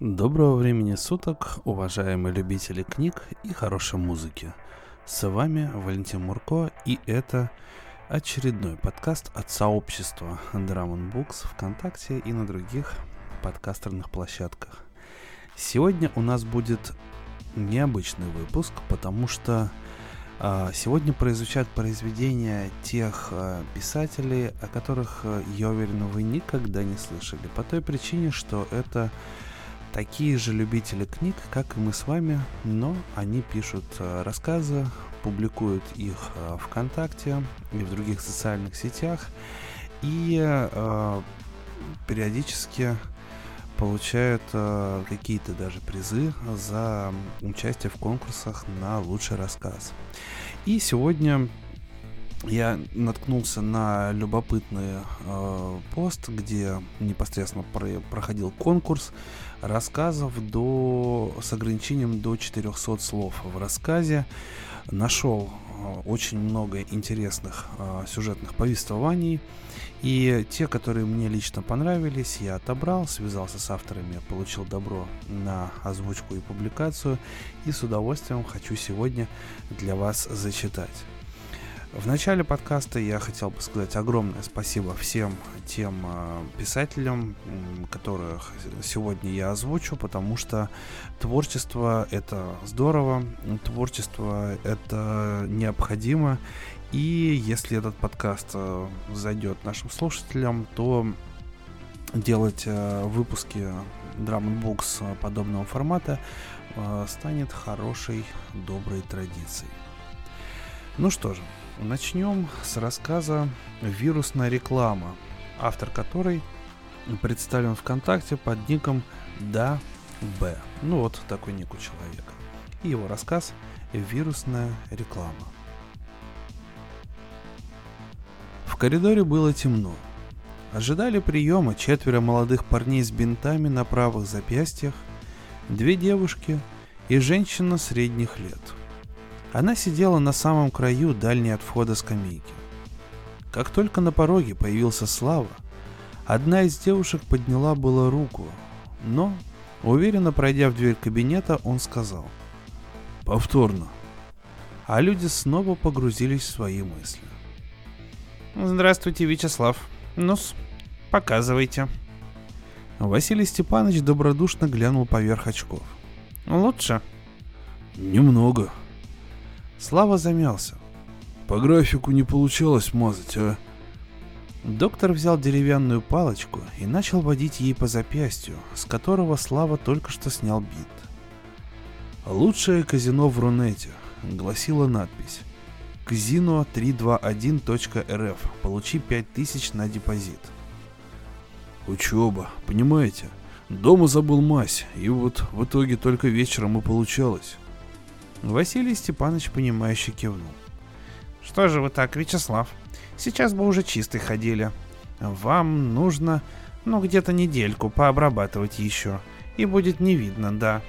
Доброго времени суток, уважаемые любители книг и хорошей музыки. С вами Валентин Мурко, и это очередной подкаст от сообщества Drum Books ВКонтакте и на других подкастерных площадках. Сегодня у нас будет необычный выпуск, потому что а, сегодня прозвучат произведения тех а, писателей, о которых, а, я уверен, вы никогда не слышали. По той причине, что это такие же любители книг, как и мы с вами, но они пишут рассказы, публикуют их ВКонтакте и в других социальных сетях, и периодически получают э, какие-то даже призы за участие в конкурсах на лучший рассказ. И сегодня я наткнулся на любопытный э, пост, где непосредственно про, проходил конкурс рассказов до, с ограничением до 400 слов в рассказе. Нашел э, очень много интересных э, сюжетных повествований. И те, которые мне лично понравились, я отобрал, связался с авторами, получил добро на озвучку и публикацию. И с удовольствием хочу сегодня для вас зачитать. В начале подкаста я хотел бы сказать огромное спасибо всем тем э, писателям, которых сегодня я озвучу, потому что творчество это здорово, творчество это необходимо, и если этот подкаст э, зайдет нашим слушателям, то делать э, выпуски Drum Books подобного формата э, станет хорошей, доброй традицией. Ну что же, Начнем с рассказа «Вирусная реклама», автор которой представлен ВКонтакте под ником Да Б. Ну вот такой ник у человека. И его рассказ «Вирусная реклама». В коридоре было темно. Ожидали приема четверо молодых парней с бинтами на правых запястьях, две девушки и женщина средних лет – она сидела на самом краю дальней от входа скамейки. Как только на пороге появился Слава, одна из девушек подняла было руку, но, уверенно пройдя в дверь кабинета, он сказал «Повторно». А люди снова погрузились в свои мысли. «Здравствуйте, Вячеслав. ну показывайте». Василий Степанович добродушно глянул поверх очков. «Лучше?» «Немного», Слава замялся. По графику не получалось мазать, а? Доктор взял деревянную палочку и начал водить ей по запястью, с которого Слава только что снял бит. «Лучшее казино в Рунете», — гласила надпись. «Казино321.рф. Получи 5000 на депозит». «Учеба, понимаете? Дома забыл мазь, и вот в итоге только вечером и получалось». Василий Степанович, понимающе кивнул. Что же вы так, Вячеслав? Сейчас бы уже чистый ходили. Вам нужно, ну, где-то недельку пообрабатывать еще. И будет не видно, да.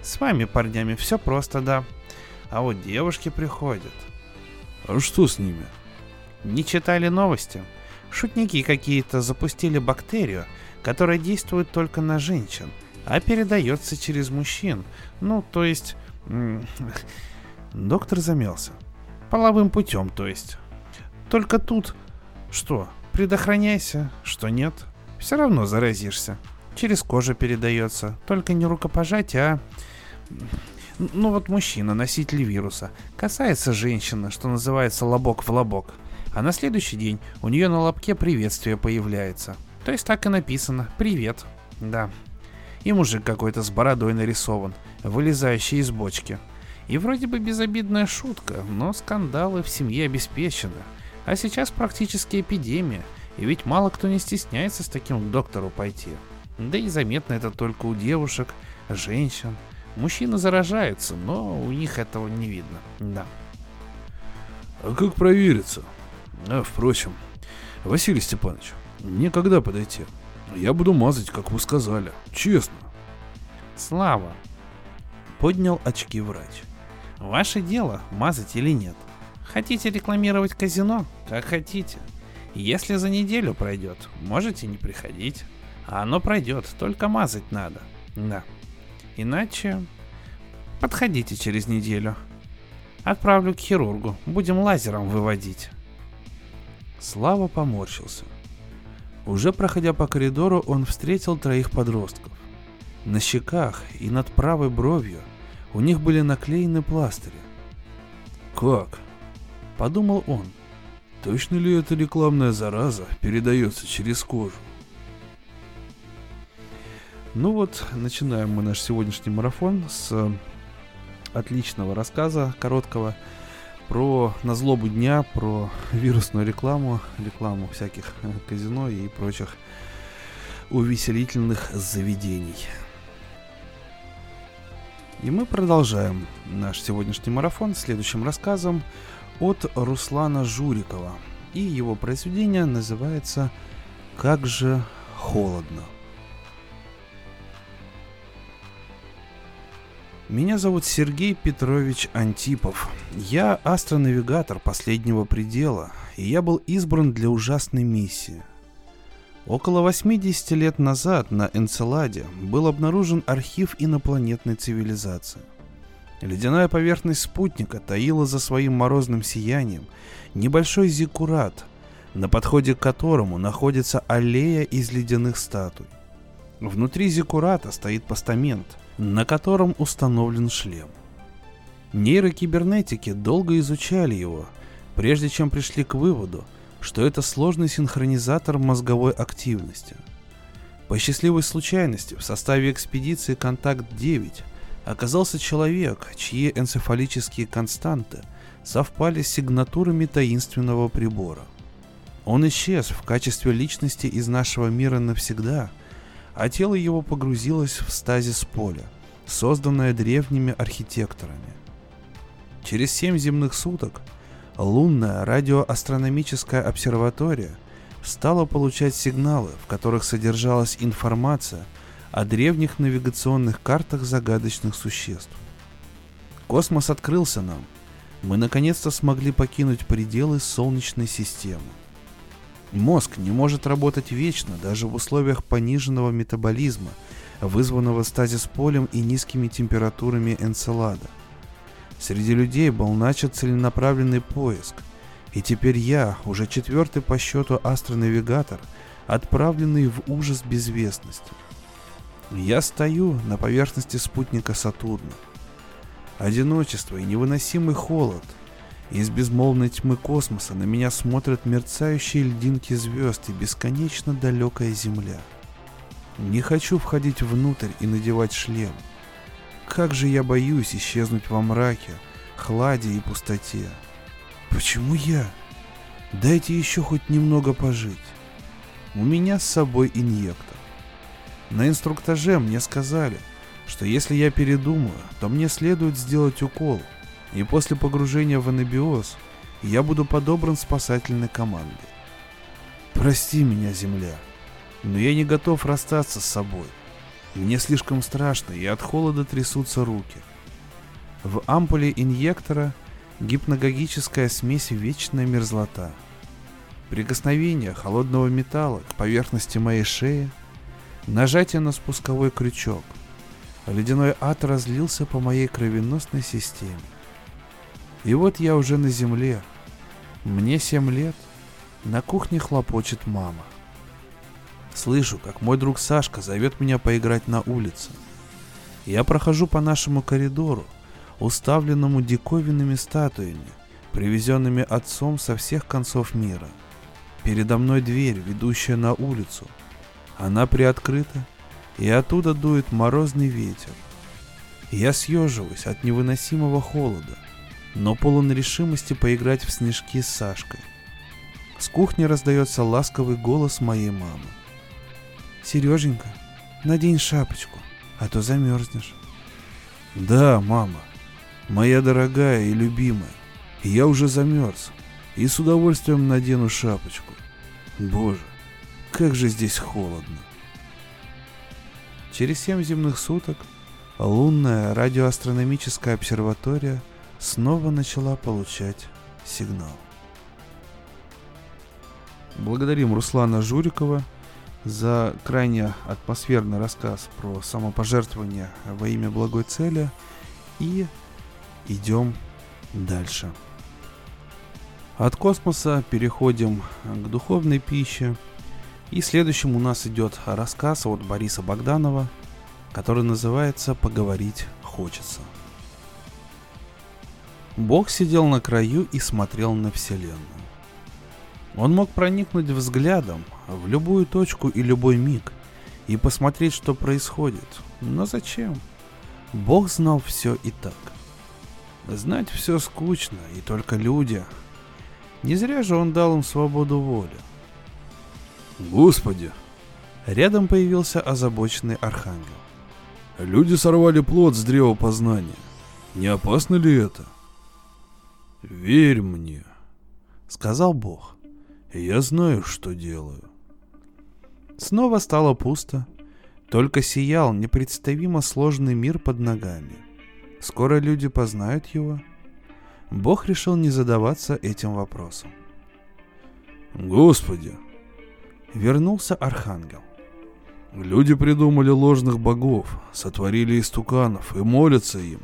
С вами, парнями, все просто, да. А вот девушки приходят. А что с ними? Не читали новости? Шутники какие-то запустили бактерию, которая действует только на женщин, а передается через мужчин. Ну, то есть Доктор замялся. Половым путем, то есть. Только тут... Что, предохраняйся, что нет. Все равно заразишься. Через кожу передается. Только не рукопожатие, а... Ну вот мужчина, носитель вируса, касается женщины, что называется лобок в лобок. А на следующий день у нее на лобке приветствие появляется. То есть так и написано «Привет». Да. И мужик какой-то с бородой нарисован вылезающий из бочки. И вроде бы безобидная шутка, но скандалы в семье обеспечены. А сейчас практически эпидемия, и ведь мало кто не стесняется с таким к доктору пойти. Да и заметно это только у девушек, женщин. Мужчины заражаются, но у них этого не видно, да. А как провериться? А, впрочем, Василий Степанович, мне когда подойти? Я буду мазать, как вы сказали, честно. Слава, Поднял очки врач. Ваше дело, мазать или нет. Хотите рекламировать казино? Как хотите. Если за неделю пройдет, можете не приходить. А оно пройдет, только мазать надо. Да. Иначе подходите через неделю. Отправлю к хирургу. Будем лазером выводить. Слава поморщился. Уже проходя по коридору, он встретил троих подростков. На щеках и над правой бровью у них были наклеены пластыри. «Как?» – подумал он. «Точно ли эта рекламная зараза передается через кожу?» Ну вот, начинаем мы наш сегодняшний марафон с отличного рассказа, короткого, про назлобу дня, про вирусную рекламу, рекламу всяких э, казино и прочих увеселительных заведений. И мы продолжаем наш сегодняшний марафон следующим рассказом от Руслана Журикова. И его произведение называется «Как же холодно». Меня зовут Сергей Петрович Антипов. Я астронавигатор последнего предела, и я был избран для ужасной миссии. Около 80 лет назад на Энцеладе был обнаружен архив инопланетной цивилизации. Ледяная поверхность спутника таила за своим морозным сиянием небольшой зиккурат, на подходе к которому находится аллея из ледяных статуй. Внутри зиккурата стоит постамент – на котором установлен шлем. Нейрокибернетики долго изучали его, прежде чем пришли к выводу, что это сложный синхронизатор мозговой активности. По счастливой случайности в составе экспедиции «Контакт-9» оказался человек, чьи энцефалические константы совпали с сигнатурами таинственного прибора. Он исчез в качестве личности из нашего мира навсегда – а тело его погрузилось в стазис поля, созданное древними архитекторами. Через семь земных суток лунная радиоастрономическая обсерватория стала получать сигналы, в которых содержалась информация о древних навигационных картах загадочных существ. Космос открылся нам. Мы наконец-то смогли покинуть пределы Солнечной системы. Мозг не может работать вечно, даже в условиях пониженного метаболизма, вызванного стазис полем и низкими температурами Энцелада. Среди людей был начат целенаправленный поиск, и теперь я, уже четвертый по счету астронавигатор, отправленный в ужас безвестности. Я стою на поверхности спутника Сатурна. Одиночество и невыносимый холод – из безмолвной тьмы космоса на меня смотрят мерцающие льдинки звезд и бесконечно далекая Земля. Не хочу входить внутрь и надевать шлем. Как же я боюсь исчезнуть во мраке, хладе и пустоте. Почему я? Дайте еще хоть немного пожить. У меня с собой инъектор. На инструктаже мне сказали, что если я передумаю, то мне следует сделать укол – и после погружения в анабиоз я буду подобран спасательной командой. Прости меня, Земля, но я не готов расстаться с собой. Мне слишком страшно, и от холода трясутся руки. В ампуле инъектора гипногогическая смесь вечная мерзлота. Прикосновение холодного металла к поверхности моей шеи, нажатие на спусковой крючок. Ледяной ад разлился по моей кровеносной системе. И вот я уже на земле. Мне семь лет. На кухне хлопочет мама. Слышу, как мой друг Сашка зовет меня поиграть на улице. Я прохожу по нашему коридору, уставленному диковинными статуями, привезенными отцом со всех концов мира. Передо мной дверь, ведущая на улицу. Она приоткрыта, и оттуда дует морозный ветер. Я съеживаюсь от невыносимого холода – но полон решимости поиграть в снежки с Сашкой. С кухни раздается ласковый голос моей мамы. «Сереженька, надень шапочку, а то замерзнешь». «Да, мама, моя дорогая и любимая, я уже замерз и с удовольствием надену шапочку. Боже, как же здесь холодно!» Через семь земных суток лунная радиоастрономическая обсерватория – снова начала получать сигнал. Благодарим Руслана Журикова за крайне атмосферный рассказ про самопожертвование во имя благой цели. И идем дальше. От космоса переходим к духовной пище. И следующим у нас идет рассказ от Бориса Богданова, который называется «Поговорить хочется». Бог сидел на краю и смотрел на Вселенную. Он мог проникнуть взглядом в любую точку и любой миг и посмотреть, что происходит. Но зачем? Бог знал все и так. Знать все скучно, и только люди. Не зря же он дал им свободу воли. Господи! Рядом появился озабоченный архангел. Люди сорвали плод с древа познания. Не опасно ли это? Верь мне, сказал Бог. Я знаю, что делаю. Снова стало пусто, только сиял непредставимо сложный мир под ногами. Скоро люди познают его. Бог решил не задаваться этим вопросом. Господи! Вернулся архангел. Люди придумали ложных богов, сотворили истуканов и молятся им,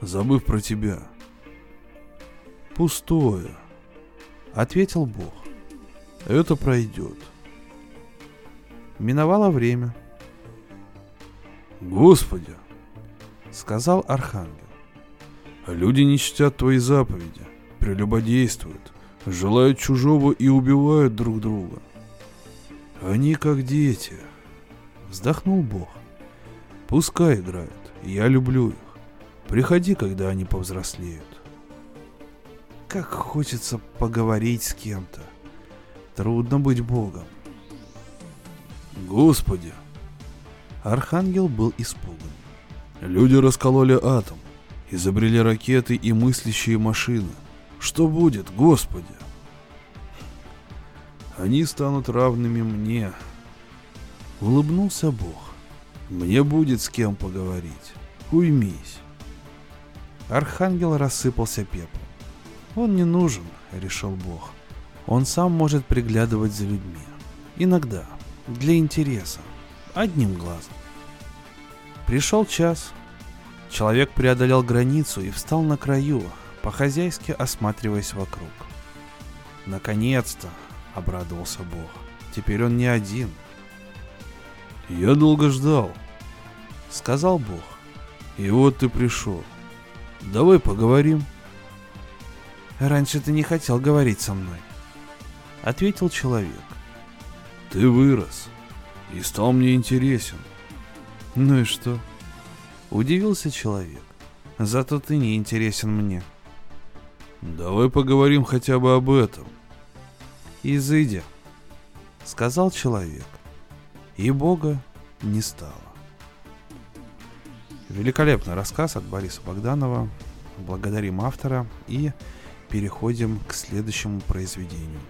забыв про тебя. Пустое, ответил Бог. Это пройдет. Миновало время. Господи, сказал архангел. Люди не чтят твои заповеди, прелюбодействуют, желают чужого и убивают друг друга. Они как дети. Вздохнул Бог. Пускай играют, я люблю их. Приходи, когда они повзрослеют. Как хочется поговорить с кем-то. Трудно быть Богом. Господи! Архангел был испуган. Люди раскололи атом, изобрели ракеты и мыслящие машины. Что будет, Господи? Они станут равными мне. Улыбнулся Бог. Мне будет с кем поговорить. Уймись. Архангел рассыпался пеплом. Он не нужен, решил Бог. Он сам может приглядывать за людьми. Иногда, для интереса, одним глазом. Пришел час. Человек преодолел границу и встал на краю, по-хозяйски осматриваясь вокруг. Наконец-то, обрадовался Бог. Теперь он не один. Я долго ждал, сказал Бог. И вот ты пришел. Давай поговорим. Раньше ты не хотел говорить со мной, ответил человек. Ты вырос и стал мне интересен. Ну и что? Удивился человек. Зато ты не интересен мне. Давай поговорим хотя бы об этом. Изыди, сказал человек. И Бога не стало. Великолепный рассказ от Бориса Богданова. Благодарим автора и переходим к следующему произведению.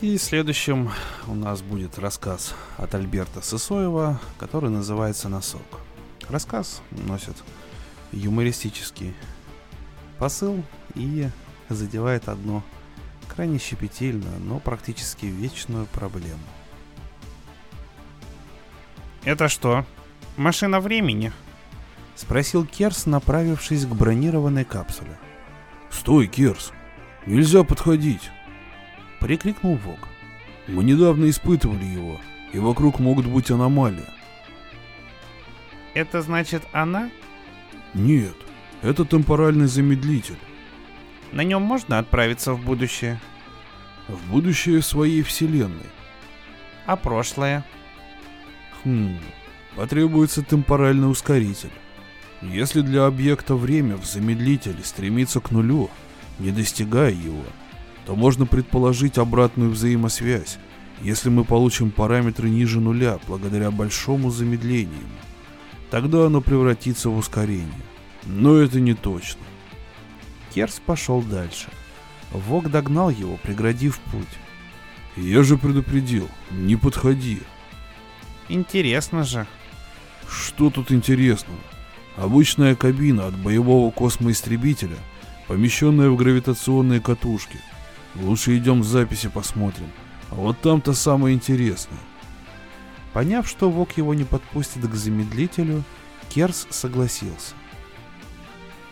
И следующим у нас будет рассказ от Альберта Сысоева, который называется «Носок». Рассказ носит юмористический посыл и задевает одну крайне щепетильную, но практически вечную проблему. «Это что, машина времени?» — спросил Керс, направившись к бронированной капсуле. «Стой, Керс! Нельзя подходить!» — прикрикнул Вог. «Мы недавно испытывали его, и вокруг могут быть аномалии». «Это значит она?» «Нет, это темпоральный замедлитель». «На нем можно отправиться в будущее?» «В будущее своей вселенной». «А прошлое?» «Хм, потребуется темпоральный ускоритель. Если для объекта время в замедлителе стремится к нулю, не достигая его, то можно предположить обратную взаимосвязь, если мы получим параметры ниже нуля благодаря большому замедлению. Тогда оно превратится в ускорение. Но это не точно. Керс пошел дальше. Вог догнал его, преградив путь. Я же предупредил, не подходи. Интересно же. Что тут интересного? Обычная кабина от боевого космоистребителя, помещенная в гравитационные катушки – Лучше идем в записи посмотрим. Вот там-то самое интересное. Поняв, что Вок его не подпустит к замедлителю, Керс согласился.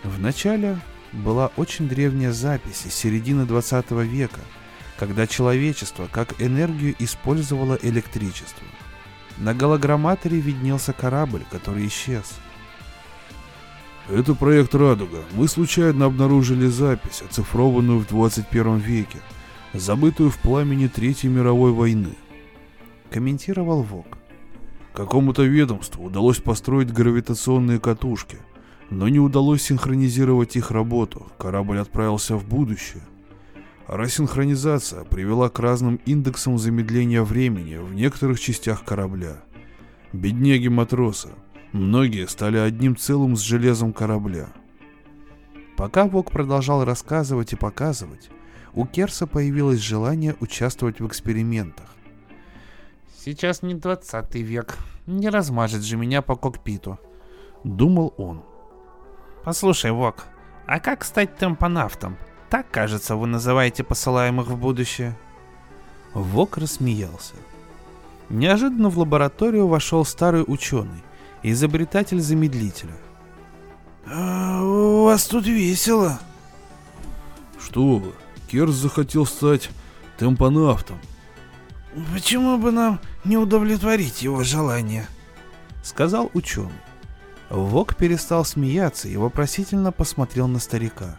Вначале была очень древняя запись из середины 20 века, когда человечество как энергию использовало электричество. На голограмматоре виднелся корабль, который исчез. Это проект «Радуга». Мы случайно обнаружили запись, оцифрованную в 21 веке, забытую в пламени Третьей мировой войны. Комментировал Вок. Какому-то ведомству удалось построить гравитационные катушки, но не удалось синхронизировать их работу. Корабль отправился в будущее. Рассинхронизация привела к разным индексам замедления времени в некоторых частях корабля. Бедняги-матросы. Многие стали одним целым с железом корабля. Пока Вок продолжал рассказывать и показывать, у Керса появилось желание участвовать в экспериментах. Сейчас не двадцатый век. Не размажет же меня по кокпиту. Думал он. Послушай, Вок, а как стать темпонавтом? Так, кажется, вы называете посылаемых в будущее. Вок рассмеялся. Неожиданно в лабораторию вошел старый ученый, изобретатель замедлителя. А, «У вас тут весело». «Что вы, Керс захотел стать темпонавтом», Почему бы нам не удовлетворить его желание? Сказал ученый. Вок перестал смеяться и вопросительно посмотрел на старика.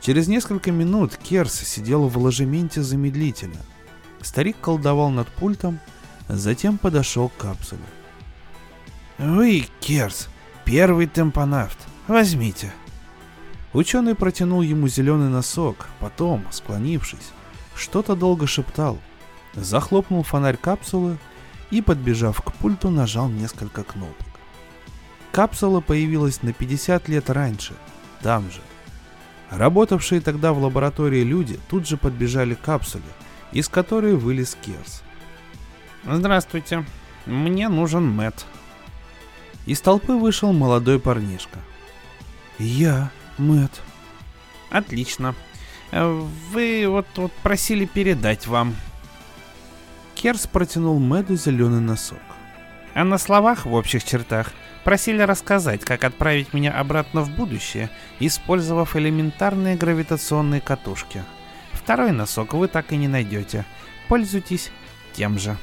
Через несколько минут Керс сидел в ложементе замедлителя. Старик колдовал над пультом, затем подошел к капсуле. «Вы, Керс, первый темпонавт. Возьмите». Ученый протянул ему зеленый носок, потом, склонившись, что-то долго шептал, захлопнул фонарь капсулы и, подбежав к пульту, нажал несколько кнопок. Капсула появилась на 50 лет раньше, там же. Работавшие тогда в лаборатории люди тут же подбежали к капсуле, из которой вылез Керс. Здравствуйте, мне нужен Мэт. Из толпы вышел молодой парнишка. Я, Мэт. Отлично. Вы вот, вот просили передать вам Керс протянул Мэду зеленый носок. А на словах, в общих чертах, просили рассказать, как отправить меня обратно в будущее, использовав элементарные гравитационные катушки. Второй носок вы так и не найдете. Пользуйтесь тем же.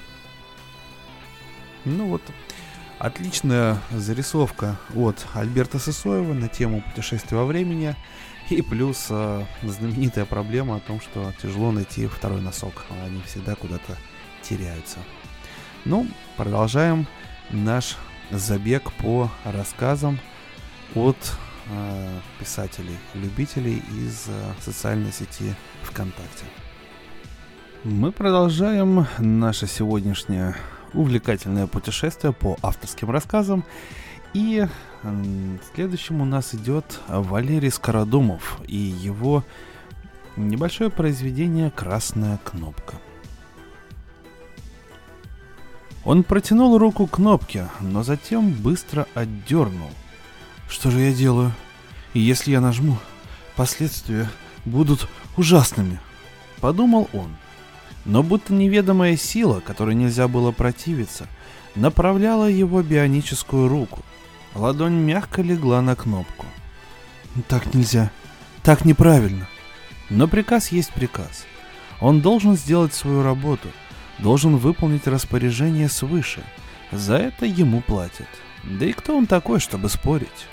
Ну вот, отличная зарисовка от Альберта Сысоева на тему путешествия во времени. И плюс э, знаменитая проблема о том, что тяжело найти второй носок. Они всегда куда-то теряются. Ну, продолжаем наш забег по рассказам от э, писателей-любителей из э, социальной сети ВКонтакте. Мы продолжаем наше сегодняшнее увлекательное путешествие по авторским рассказам. И следующим у нас идет Валерий Скородумов и его небольшое произведение «Красная кнопка». Он протянул руку к кнопке, но затем быстро отдернул. Что же я делаю? Если я нажму, последствия будут ужасными. Подумал он. Но будто неведомая сила, которой нельзя было противиться, направляла его бионическую руку. Ладонь мягко легла на кнопку. Так нельзя. Так неправильно. Но приказ есть приказ. Он должен сделать свою работу – должен выполнить распоряжение свыше. За это ему платят. Да и кто он такой, чтобы спорить?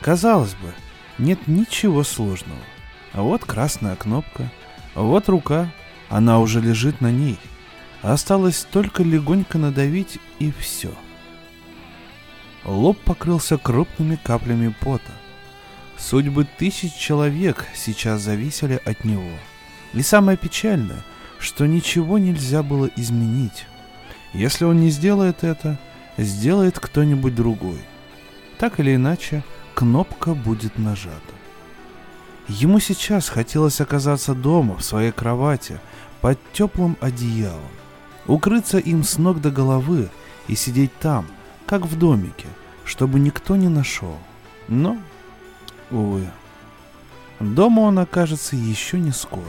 Казалось бы, нет ничего сложного. Вот красная кнопка, вот рука, она уже лежит на ней. Осталось только легонько надавить и все. Лоб покрылся крупными каплями пота. Судьбы тысяч человек сейчас зависели от него. И самое печальное, что ничего нельзя было изменить. Если он не сделает это, сделает кто-нибудь другой. Так или иначе, кнопка будет нажата. Ему сейчас хотелось оказаться дома, в своей кровати, под теплым одеялом, укрыться им с ног до головы и сидеть там, как в домике, чтобы никто не нашел. Но, увы, дома он окажется еще не скоро.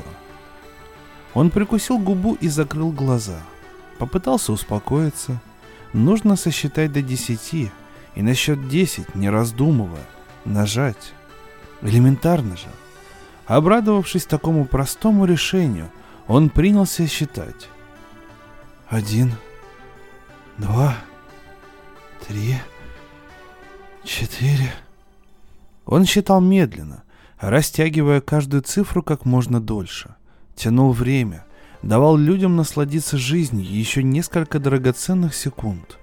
Он прикусил губу и закрыл глаза. Попытался успокоиться. Нужно сосчитать до десяти, и на счет десять, не раздумывая, нажать. Элементарно же. Обрадовавшись такому простому решению, он принялся считать. Один, два, три, четыре. Он считал медленно, растягивая каждую цифру как можно дольше. Тянул время, давал людям насладиться жизнью еще несколько драгоценных секунд.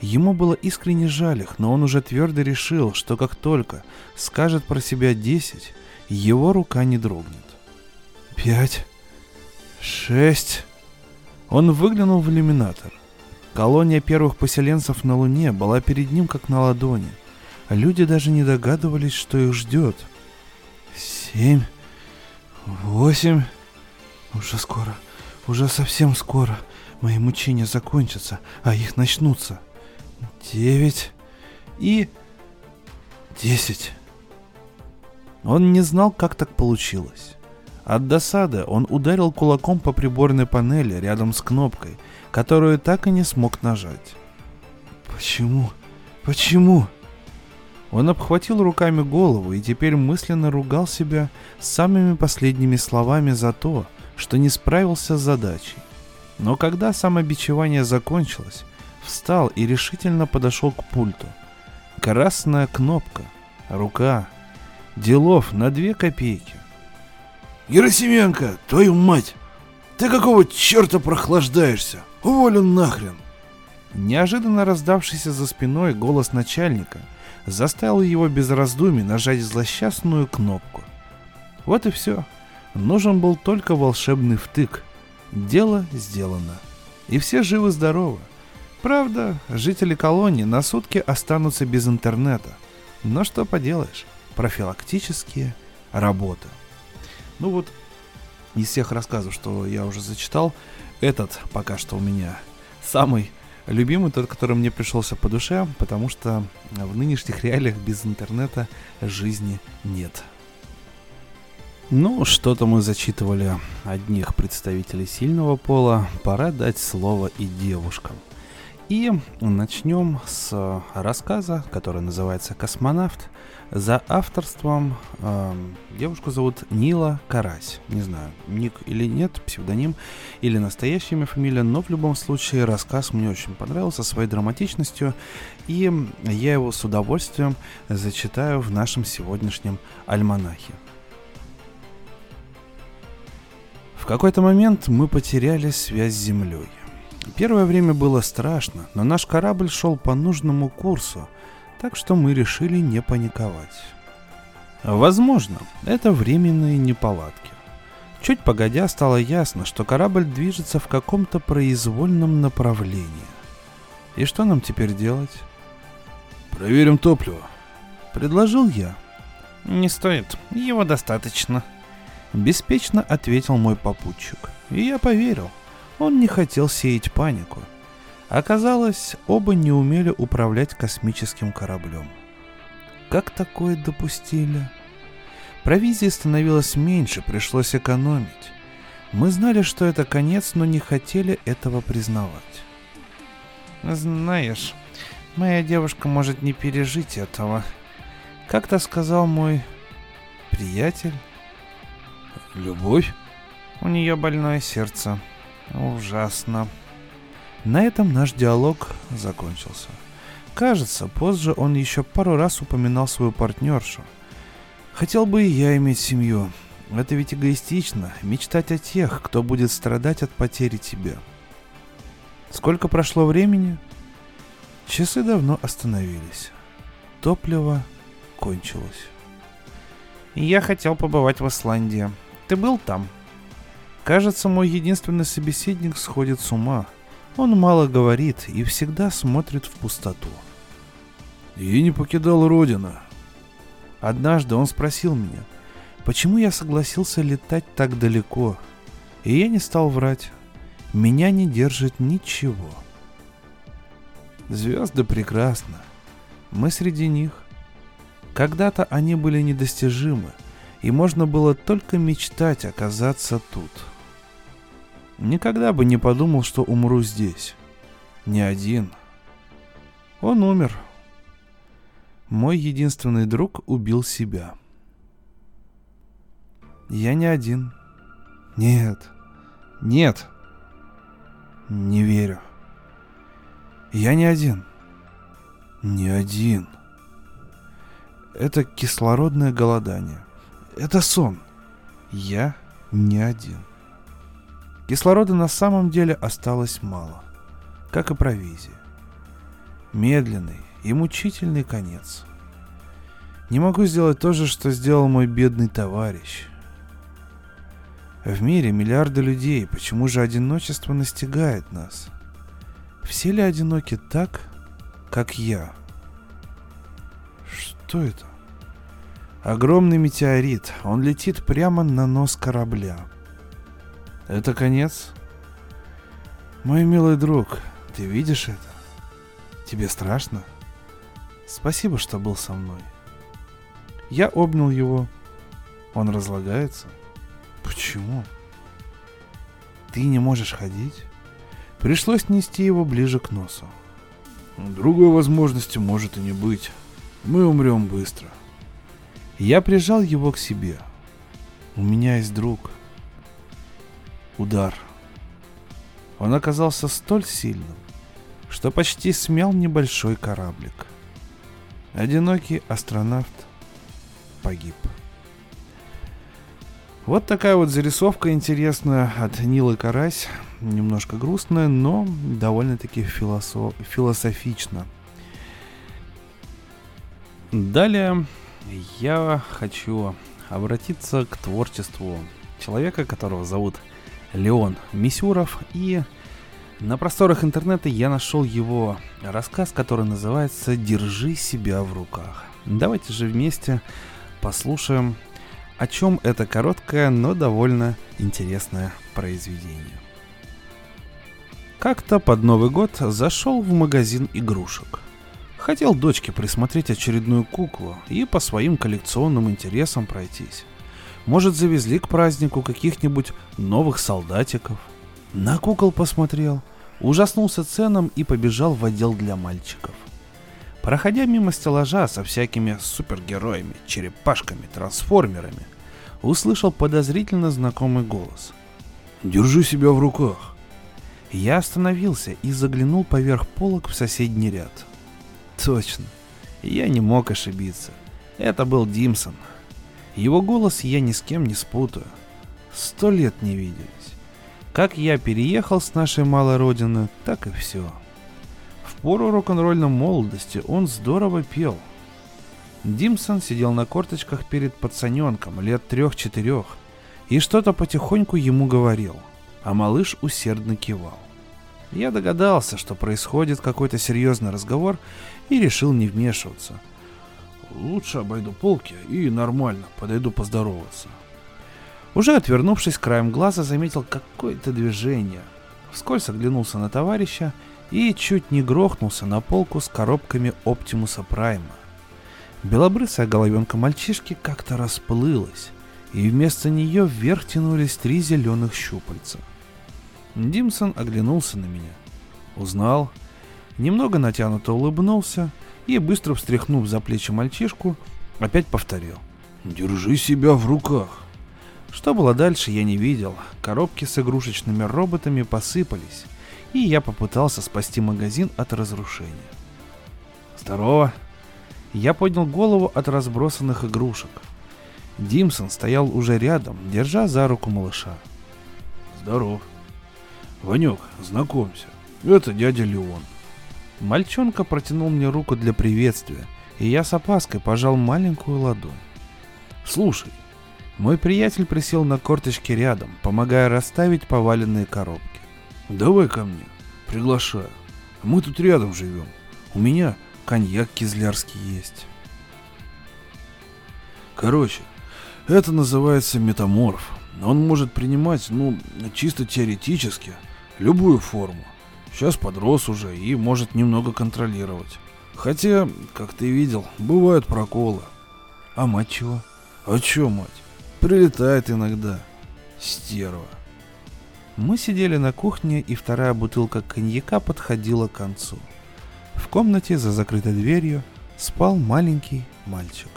Ему было искренне жаль их, но он уже твердо решил, что как только скажет про себя десять, его рука не дрогнет. Пять, шесть. Он выглянул в иллюминатор. Колония первых поселенцев на Луне была перед ним как на ладони. Люди даже не догадывались, что их ждет. Семь, восемь. Уже скоро, уже совсем скоро мои мучения закончатся, а их начнутся. Девять и десять. Он не знал, как так получилось. От досады он ударил кулаком по приборной панели рядом с кнопкой, которую так и не смог нажать. Почему? Почему? Он обхватил руками голову и теперь мысленно ругал себя самыми последними словами за то, что не справился с задачей. Но когда самобичевание закончилось, встал и решительно подошел к пульту. Красная кнопка, рука, делов на две копейки. Герасименко, твою мать! Ты какого черта прохлаждаешься? Уволен нахрен! Неожиданно раздавшийся за спиной голос начальника заставил его без раздумий нажать злосчастную кнопку. Вот и все. Нужен был только волшебный втык. Дело сделано. И все живы-здоровы. Правда, жители колонии на сутки останутся без интернета. Но что поделаешь, профилактические работы. Ну вот, из всех рассказов, что я уже зачитал, этот пока что у меня самый любимый, тот, который мне пришелся по душе, потому что в нынешних реалиях без интернета жизни нет. Ну, что-то мы зачитывали одних представителей сильного пола, пора дать слово и девушкам. И начнем с рассказа, который называется «Космонавт». За авторством э, девушку зовут Нила Карась. Не знаю, ник или нет, псевдоним или настоящая имя, фамилия, но в любом случае рассказ мне очень понравился своей драматичностью, и я его с удовольствием зачитаю в нашем сегодняшнем альманахе. В какой-то момент мы потеряли связь с Землей. Первое время было страшно, но наш корабль шел по нужному курсу, так что мы решили не паниковать. Возможно, это временные неполадки. Чуть погодя стало ясно, что корабль движется в каком-то произвольном направлении. И что нам теперь делать? Проверим топливо. Предложил я. Не стоит, его достаточно. Беспечно ответил мой попутчик. И я поверил. Он не хотел сеять панику. Оказалось, оба не умели управлять космическим кораблем. Как такое допустили? Провизии становилось меньше, пришлось экономить. Мы знали, что это конец, но не хотели этого признавать. Знаешь, моя девушка может не пережить этого. Как-то сказал мой приятель. Любовь? У нее больное сердце. Ужасно. На этом наш диалог закончился. Кажется, позже он еще пару раз упоминал свою партнершу. Хотел бы и я иметь семью. Это ведь эгоистично, мечтать о тех, кто будет страдать от потери тебя. Сколько прошло времени? Часы давно остановились. Топливо кончилось. Я хотел побывать в Исландии. Ты был там? Кажется, мой единственный собеседник сходит с ума. Он мало говорит и всегда смотрит в пустоту. И не покидал родина. Однажды он спросил меня, почему я согласился летать так далеко. И я не стал врать. Меня не держит ничего. Звезды прекрасны. Мы среди них. Когда-то они были недостижимы, и можно было только мечтать оказаться тут. Никогда бы не подумал, что умру здесь. Не один. Он умер. Мой единственный друг убил себя. Я не один. Нет. Нет. Не верю. Я не один. Не один. Это кислородное голодание. Это сон. Я не один. Кислорода на самом деле осталось мало, как и провизии. Медленный и мучительный конец. Не могу сделать то же, что сделал мой бедный товарищ. В мире миллиарды людей, почему же одиночество настигает нас? Все ли одиноки так, как я? Что это? Огромный метеорит. Он летит прямо на нос корабля. Это конец? Мой милый друг, ты видишь это? Тебе страшно? Спасибо, что был со мной. Я обнял его. Он разлагается. Почему? Ты не можешь ходить? Пришлось нести его ближе к носу. Другой возможности может и не быть. Мы умрем быстро. Я прижал его к себе. У меня есть друг. Удар. Он оказался столь сильным, что почти смял небольшой кораблик. Одинокий астронавт погиб. Вот такая вот зарисовка интересная от Нилы Карась. Немножко грустная, но довольно-таки философ... философично. Далее я хочу обратиться к творчеству человека, которого зовут Леон Мисюров. И на просторах интернета я нашел его рассказ, который называется «Держи себя в руках». Давайте же вместе послушаем о чем это короткое, но довольно интересное произведение. Как-то под Новый год зашел в магазин игрушек. Хотел дочке присмотреть очередную куклу и по своим коллекционным интересам пройтись. Может, завезли к празднику каких-нибудь новых солдатиков. На кукол посмотрел, ужаснулся ценам и побежал в отдел для мальчиков. Проходя мимо стеллажа со всякими супергероями, черепашками, трансформерами, услышал подозрительно знакомый голос. «Держи себя в руках!» Я остановился и заглянул поверх полок в соседний ряд. Точно, я не мог ошибиться. Это был Димсон. Его голос я ни с кем не спутаю. Сто лет не виделись. Как я переехал с нашей малой родины, так и все пору рок-н-ролльной молодости он здорово пел. Димсон сидел на корточках перед пацаненком лет трех-четырех и что-то потихоньку ему говорил, а малыш усердно кивал. Я догадался, что происходит какой-то серьезный разговор и решил не вмешиваться. Лучше обойду полки и нормально подойду поздороваться. Уже отвернувшись краем глаза, заметил какое-то движение. Вскользь оглянулся на товарища и чуть не грохнулся на полку с коробками Оптимуса Прайма. Белобрысая головенка мальчишки как-то расплылась, и вместо нее вверх тянулись три зеленых щупальца. Димсон оглянулся на меня. Узнал, немного натянуто улыбнулся и, быстро встряхнув за плечи мальчишку, опять повторил. «Держи себя в руках!» Что было дальше, я не видел. Коробки с игрушечными роботами посыпались, и я попытался спасти магазин от разрушения. «Здорово!» Я поднял голову от разбросанных игрушек. Димсон стоял уже рядом, держа за руку малыша. «Здоров!» «Ванек, знакомься, это дядя Леон». Мальчонка протянул мне руку для приветствия, и я с опаской пожал маленькую ладонь. «Слушай, мой приятель присел на корточки рядом, помогая расставить поваленные коробки. Давай ко мне, приглашаю. Мы тут рядом живем. У меня коньяк кизлярский есть. Короче, это называется метаморф. Он может принимать, ну, чисто теоретически, любую форму. Сейчас подрос уже и может немного контролировать. Хотя, как ты видел, бывают проколы. А мать чего? А чё мать? Прилетает иногда. Стерва. Мы сидели на кухне, и вторая бутылка коньяка подходила к концу. В комнате за закрытой дверью спал маленький мальчик.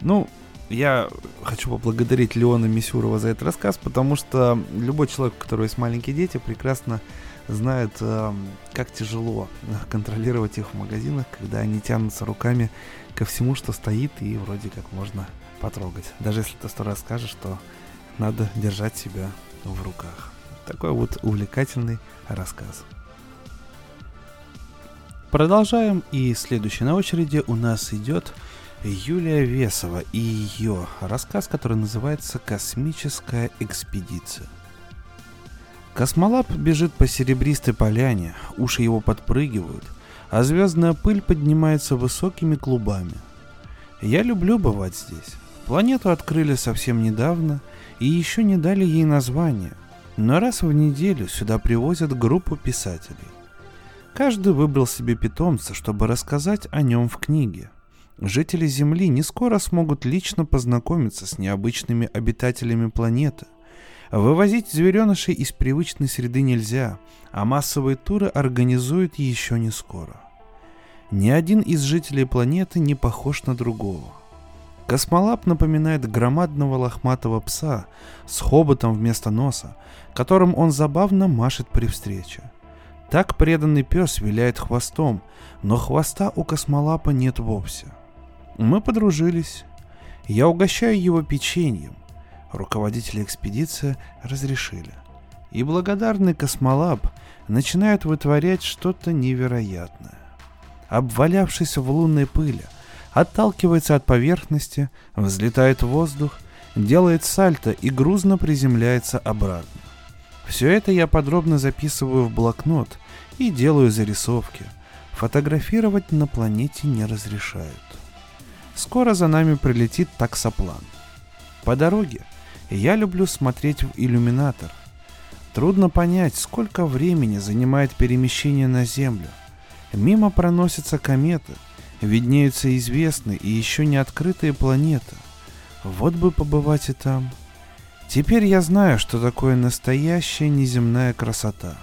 Ну, я хочу поблагодарить Леона Мисюрова за этот рассказ, потому что любой человек, у которого есть маленькие дети, прекрасно знает, э, как тяжело контролировать их в магазинах, когда они тянутся руками ко всему, что стоит, и вроде как можно потрогать. Даже если ты сто раз скажешь, что надо держать себя в руках. Такой вот увлекательный рассказ. Продолжаем, и следующий на очереди у нас идет Юлия Весова и ее рассказ, который называется «Космическая экспедиция». Космолап бежит по серебристой поляне, уши его подпрыгивают, а звездная пыль поднимается высокими клубами. Я люблю бывать здесь. Планету открыли совсем недавно и еще не дали ей название, но раз в неделю сюда привозят группу писателей. Каждый выбрал себе питомца, чтобы рассказать о нем в книге. Жители Земли не скоро смогут лично познакомиться с необычными обитателями планеты. Вывозить зверенышей из привычной среды нельзя, а массовые туры организуют еще не скоро. Ни один из жителей планеты не похож на другого. Космолап напоминает громадного лохматого пса с хоботом вместо носа, которым он забавно машет при встрече. Так преданный пес виляет хвостом, но хвоста у космолапа нет вовсе. Мы подружились. Я угощаю его печеньем. Руководители экспедиции разрешили. И благодарный космолап начинает вытворять что-то невероятное. Обвалявшись в лунной пыли, отталкивается от поверхности, взлетает в воздух, делает сальто и грузно приземляется обратно. Все это я подробно записываю в блокнот и делаю зарисовки. Фотографировать на планете не разрешают. Скоро за нами прилетит таксоплан. По дороге я люблю смотреть в иллюминатор. Трудно понять, сколько времени занимает перемещение на Землю. Мимо проносятся кометы, виднеются известные и еще не открытые планеты. Вот бы побывать и там. Теперь я знаю, что такое настоящая неземная красота.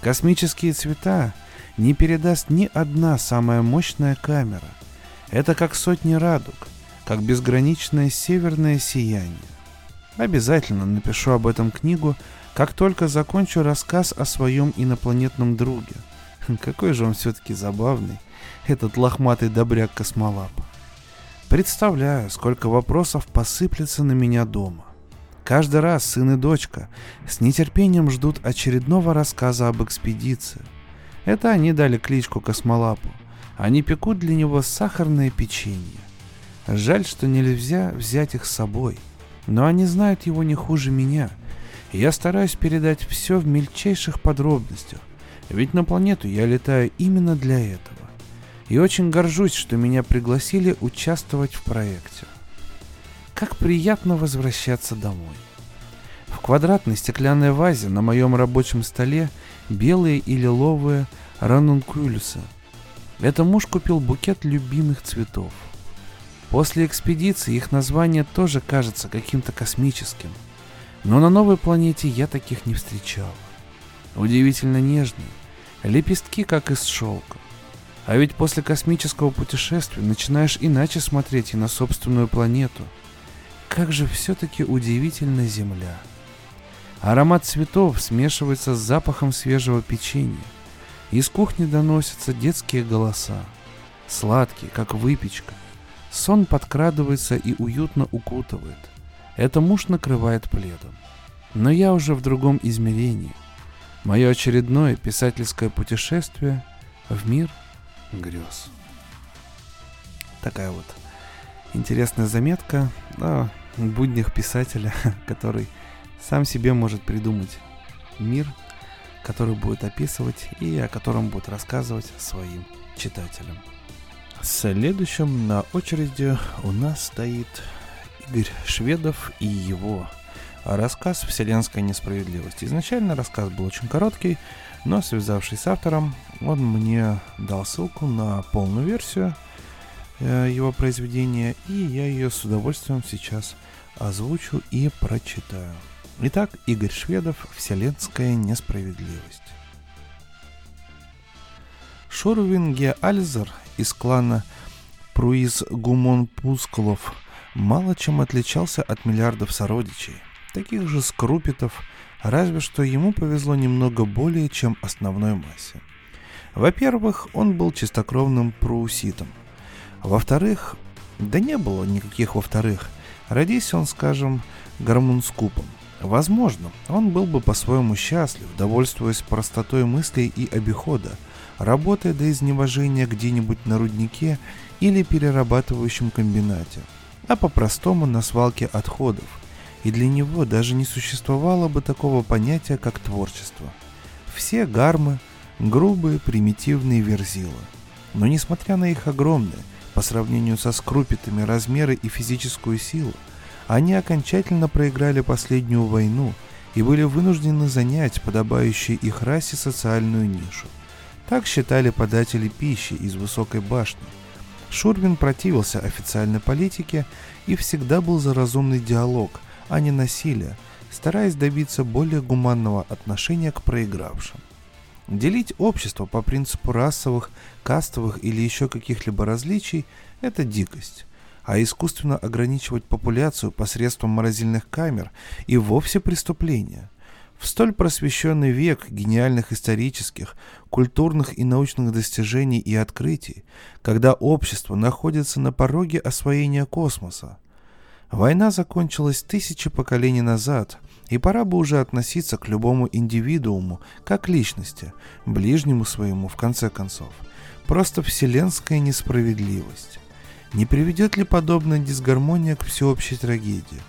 Космические цвета не передаст ни одна самая мощная камера. Это как сотни радуг, как безграничное северное сияние. Обязательно напишу об этом книгу, как только закончу рассказ о своем инопланетном друге. Какой же он все-таки забавный, этот лохматый добряк космолап. Представляю, сколько вопросов посыплется на меня дома. Каждый раз сын и дочка с нетерпением ждут очередного рассказа об экспедиции. Это они дали кличку Космолапу. Они пекут для него сахарное печенье. Жаль, что нельзя взять их с собой. Но они знают его не хуже меня. И я стараюсь передать все в мельчайших подробностях. Ведь на планету я летаю именно для этого. И очень горжусь, что меня пригласили участвовать в проекте. Как приятно возвращаться домой. В квадратной стеклянной вазе на моем рабочем столе белые и лиловые ранункулюсы. Это муж купил букет любимых цветов. После экспедиции их название тоже кажется каким-то космическим. Но на новой планете я таких не встречал. Удивительно нежные, лепестки как из шелка. А ведь после космического путешествия начинаешь иначе смотреть и на собственную планету – как же все-таки удивительна земля. Аромат цветов смешивается с запахом свежего печенья. Из кухни доносятся детские голоса. Сладкие, как выпечка. Сон подкрадывается и уютно укутывает. Это муж накрывает пледом. Но я уже в другом измерении. Мое очередное писательское путешествие в мир грез. Такая вот интересная заметка. Да, буднях писателя, который сам себе может придумать мир, который будет описывать и о котором будет рассказывать своим читателям. Следующим на очереди у нас стоит Игорь Шведов и его рассказ «Вселенская несправедливость». Изначально рассказ был очень короткий, но связавшись с автором, он мне дал ссылку на полную версию э, его произведения, и я ее с удовольствием сейчас озвучу и прочитаю. Итак, Игорь Шведов «Вселенская несправедливость». Шорвинге Альзер из клана Пруиз Гумон Пускулов мало чем отличался от миллиардов сородичей, таких же скрупитов, разве что ему повезло немного более, чем основной массе. Во-первых, он был чистокровным прууситом. Во-вторых, да не было никаких во-вторых, родись он, скажем, гармунскупом. Возможно, он был бы по-своему счастлив, довольствуясь простотой мыслей и обихода, работая до изнеможения где-нибудь на руднике или перерабатывающем комбинате, а по-простому на свалке отходов. И для него даже не существовало бы такого понятия, как творчество. Все гармы – грубые, примитивные верзилы. Но несмотря на их огромные, по сравнению со скрупитами размеры и физическую силу, они окончательно проиграли последнюю войну и были вынуждены занять подобающую их расе социальную нишу. Так считали податели пищи из высокой башни. Шурвин противился официальной политике и всегда был за разумный диалог, а не насилие, стараясь добиться более гуманного отношения к проигравшим. Делить общество по принципу расовых, кастовых или еще каких-либо различий – это дикость а искусственно ограничивать популяцию посредством морозильных камер и вовсе преступление. В столь просвещенный век гениальных исторических, культурных и научных достижений и открытий, когда общество находится на пороге освоения космоса. Война закончилась тысячи поколений назад, и пора бы уже относиться к любому индивидууму как личности, ближнему своему в конце концов. Просто вселенская несправедливость. Не приведет ли подобная дисгармония к всеобщей трагедии?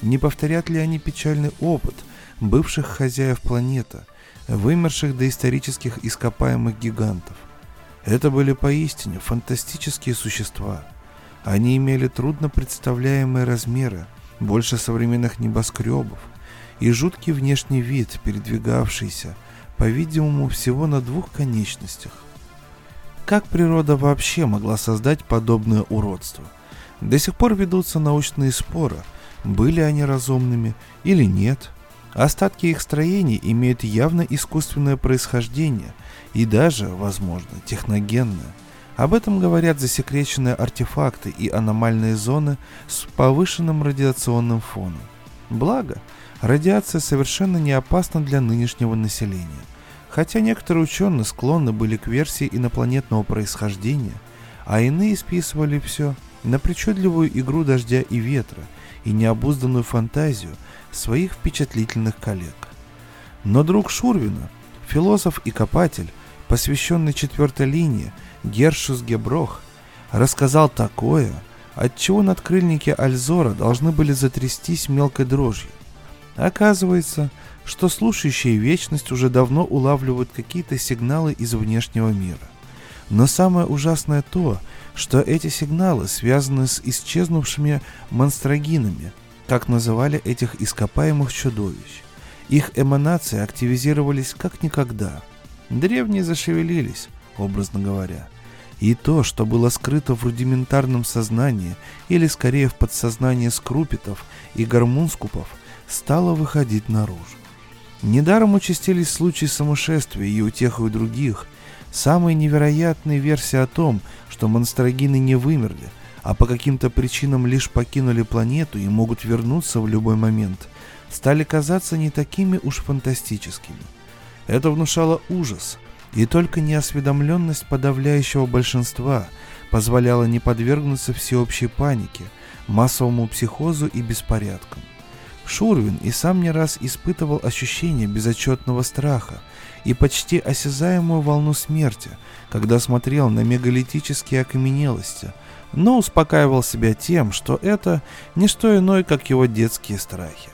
Не повторят ли они печальный опыт бывших хозяев планеты, вымерших до исторических ископаемых гигантов? Это были поистине фантастические существа. Они имели трудно представляемые размеры, больше современных небоскребов, и жуткий внешний вид, передвигавшийся, по-видимому, всего на двух конечностях. Как природа вообще могла создать подобное уродство? До сих пор ведутся научные споры, были они разумными или нет. Остатки их строений имеют явно искусственное происхождение и даже, возможно, техногенное. Об этом говорят засекреченные артефакты и аномальные зоны с повышенным радиационным фоном. Благо, радиация совершенно не опасна для нынешнего населения – Хотя некоторые ученые склонны были к версии инопланетного происхождения, а иные списывали все на причудливую игру дождя и ветра и необузданную фантазию своих впечатлительных коллег. Но друг Шурвина, философ и копатель, посвященный четвертой линии Гершус Геброх, рассказал такое, от чего надкрыльники Альзора должны были затрястись мелкой дрожью. Оказывается, что слушающие вечность уже давно улавливают какие-то сигналы из внешнего мира. Но самое ужасное то, что эти сигналы связаны с исчезнувшими монстрогинами, как называли этих ископаемых чудовищ. Их эманации активизировались как никогда. Древние зашевелились, образно говоря. И то, что было скрыто в рудиментарном сознании, или скорее в подсознании скрупитов и гормунскупов, стало выходить наружу. Недаром участились случаи сумасшествия и у тех, и у других. Самые невероятные версии о том, что монстрогины не вымерли, а по каким-то причинам лишь покинули планету и могут вернуться в любой момент, стали казаться не такими уж фантастическими. Это внушало ужас, и только неосведомленность подавляющего большинства позволяла не подвергнуться всеобщей панике, массовому психозу и беспорядкам. Шурвин и сам не раз испытывал ощущение безотчетного страха и почти осязаемую волну смерти, когда смотрел на мегалитические окаменелости, но успокаивал себя тем, что это не что иное, как его детские страхи.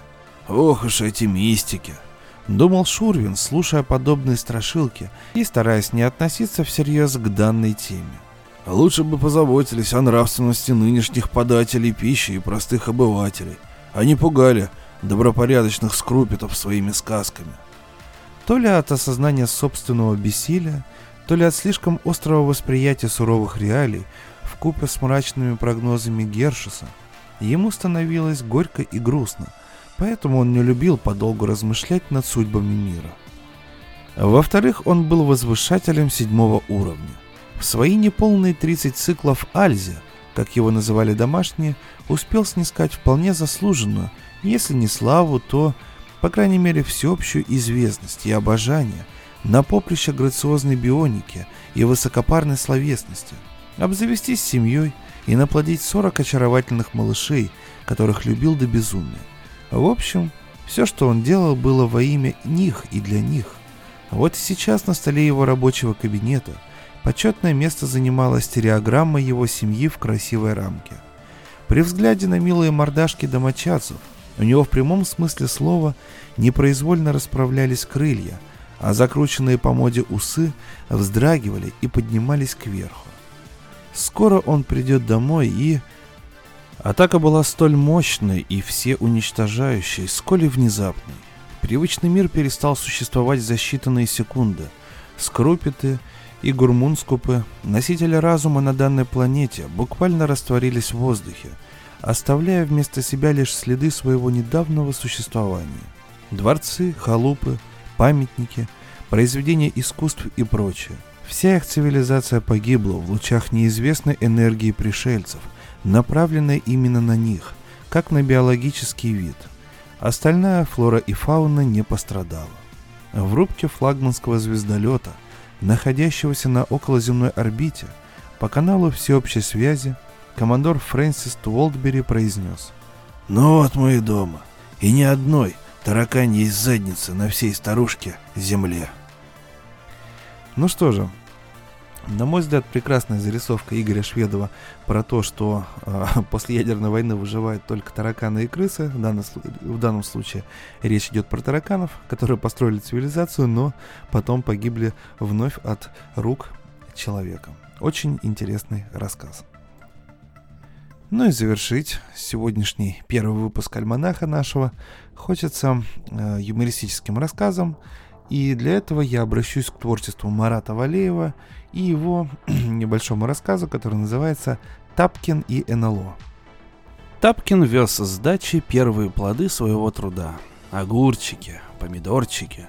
«Ох уж эти мистики!» — думал Шурвин, слушая подобные страшилки и стараясь не относиться всерьез к данной теме. «Лучше бы позаботились о нравственности нынешних подателей пищи и простых обывателей. Они пугали, добропорядочных скрупитов своими сказками. То ли от осознания собственного бессилия, то ли от слишком острого восприятия суровых реалий, в купе с мрачными прогнозами Гершеса, ему становилось горько и грустно, поэтому он не любил подолгу размышлять над судьбами мира. Во-вторых, он был возвышателем седьмого уровня. В свои неполные 30 циклов Альзе, как его называли домашние, успел снискать вполне заслуженную, если не славу, то, по крайней мере, всеобщую известность и обожание на поприще грациозной бионики и высокопарной словесности, обзавестись семьей и наплодить 40 очаровательных малышей, которых любил до безумия. В общем, все, что он делал, было во имя них и для них. Вот и сейчас на столе его рабочего кабинета почетное место занимала стереограмма его семьи в красивой рамке. При взгляде на милые мордашки домочадцев у него в прямом смысле слова непроизвольно расправлялись крылья, а закрученные по моде усы вздрагивали и поднимались кверху. Скоро он придет домой и... Атака была столь мощной и все уничтожающей, сколь и внезапной. Привычный мир перестал существовать за считанные секунды. Скрупиты и гурмунскупы, носители разума на данной планете, буквально растворились в воздухе, оставляя вместо себя лишь следы своего недавнего существования. Дворцы, халупы, памятники, произведения искусств и прочее. Вся их цивилизация погибла в лучах неизвестной энергии пришельцев, направленной именно на них, как на биологический вид – Остальная флора и фауна не пострадала. В рубке флагманского звездолета, находящегося на околоземной орбите, по каналу всеобщей связи, командор Фрэнсис Туолдбери произнес. «Ну вот мы и дома. И ни одной тараканьей задницы на всей старушке земле». Ну что же, на мой взгляд, прекрасная зарисовка Игоря Шведова про то, что э, после ядерной войны выживают только тараканы и крысы. В данном, в данном случае речь идет про тараканов, которые построили цивилизацию, но потом погибли вновь от рук человека. Очень интересный рассказ. Ну и завершить сегодняшний первый выпуск альманаха нашего хочется э, юмористическим рассказом. И для этого я обращусь к творчеству Марата Валеева и его небольшому рассказу, который называется «Тапкин и НЛО». Тапкин вез с дачи первые плоды своего труда. Огурчики, помидорчики.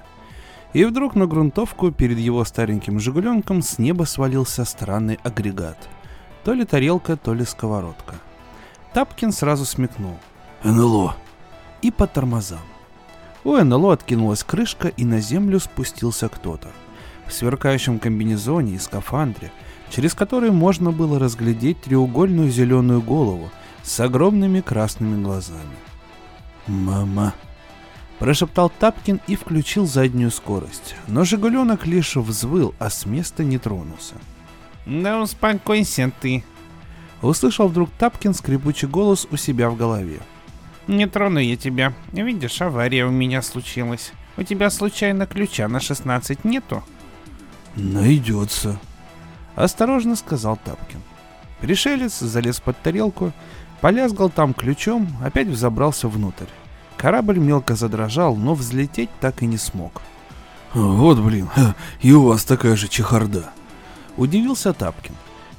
И вдруг на грунтовку перед его стареньким «Жигуленком» с неба свалился странный агрегат. То ли тарелка, то ли сковородка. Тапкин сразу смекнул. «НЛО!» И по тормозам. У НЛО откинулась крышка, и на землю спустился кто-то – в сверкающем комбинезоне и скафандре, через который можно было разглядеть треугольную зеленую голову с огромными красными глазами. «Мама!» – прошептал Тапкин и включил заднюю скорость, но «Жигуленок» лишь взвыл, а с места не тронулся. «Да успокойся ты!» Услышал вдруг Тапкин скрипучий голос у себя в голове. «Не трону я тебя. Видишь, авария у меня случилась. У тебя случайно ключа на 16 нету?» «Найдется», — осторожно сказал Тапкин. Пришелец залез под тарелку, полязгал там ключом, опять взобрался внутрь. Корабль мелко задрожал, но взлететь так и не смог. «Вот блин, и у вас такая же чехарда!» Удивился Тапкин.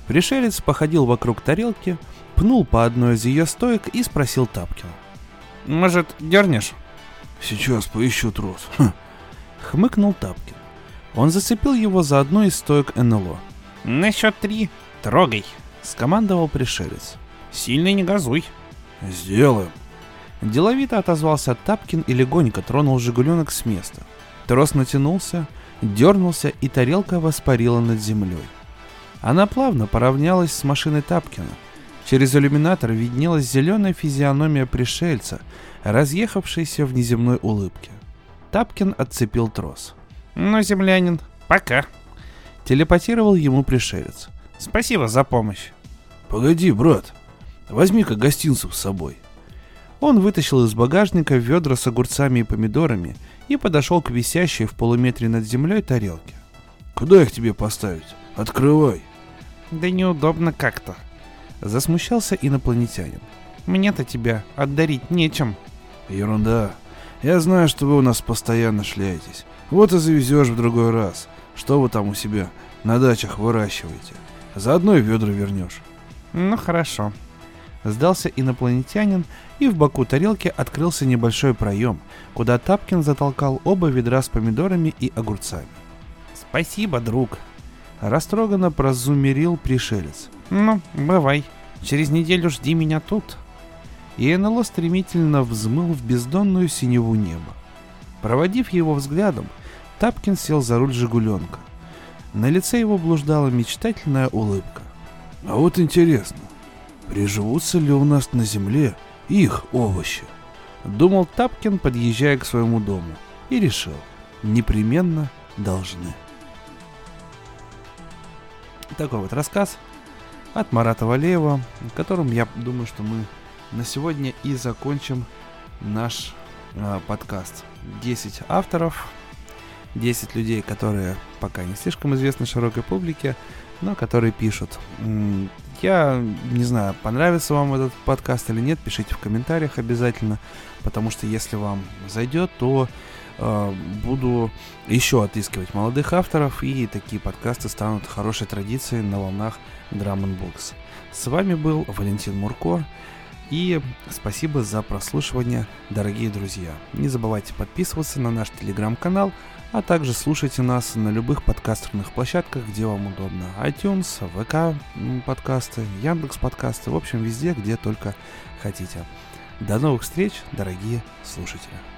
Пришелец походил вокруг тарелки, пнул по одной из ее стоек и спросил Тапкина. «Может, дернешь?» «Сейчас поищу трос». Хмыкнул Тапкин. Он зацепил его за одну из стоек НЛО. «На счет три. Трогай!» — скомандовал пришелец. «Сильно не газуй!» «Сделаем!» Деловито отозвался Тапкин и легонько тронул «Жигуленок» с места. Трос натянулся, дернулся, и тарелка воспарила над землей. Она плавно поравнялась с машиной Тапкина. Через иллюминатор виднелась зеленая физиономия пришельца, разъехавшаяся в неземной улыбке. Тапкин отцепил трос. «Ну, землянин, пока», — телепатировал ему пришелец. «Спасибо за помощь». «Погоди, брат, возьми-ка гостинцев с собой». Он вытащил из багажника ведра с огурцами и помидорами и подошел к висящей в полуметре над землей тарелке. «Куда их тебе поставить? Открывай!» «Да неудобно как-то», — засмущался инопланетянин. «Мне-то тебя отдарить нечем». «Ерунда. Я знаю, что вы у нас постоянно шляетесь. Вот и завезешь в другой раз. Что вы там у себя на дачах выращиваете? Заодно и ведра вернешь. Ну хорошо. Сдался инопланетянин, и в боку тарелки открылся небольшой проем, куда Тапкин затолкал оба ведра с помидорами и огурцами. «Спасибо, друг!» Растроганно прозумерил пришелец. «Ну, бывай. Через неделю жди меня тут». И НЛО стремительно взмыл в бездонную синеву неба. Проводив его взглядом, Тапкин сел за руль «Жигуленка». На лице его блуждала мечтательная улыбка. «А вот интересно, приживутся ли у нас на земле их овощи? Думал Тапкин, подъезжая к своему дому, и решил, непременно должны. Такой вот рассказ от Марата Валеева, которым я думаю, что мы на сегодня и закончим наш э, подкаст. 10 авторов, 10 людей, которые пока не слишком известны широкой публике, но которые пишут. Я не знаю, понравится вам этот подкаст или нет, пишите в комментариях обязательно, потому что если вам зайдет, то буду еще отыскивать молодых авторов, и такие подкасты станут хорошей традицией на волнах Drum Books. С вами был Валентин Мурко, и спасибо за прослушивание, дорогие друзья. Не забывайте подписываться на наш телеграм-канал, а также слушайте нас на любых подкастерных площадках, где вам удобно. iTunes, ВК подкасты, Яндекс подкасты, в общем, везде, где только хотите. До новых встреч, дорогие слушатели.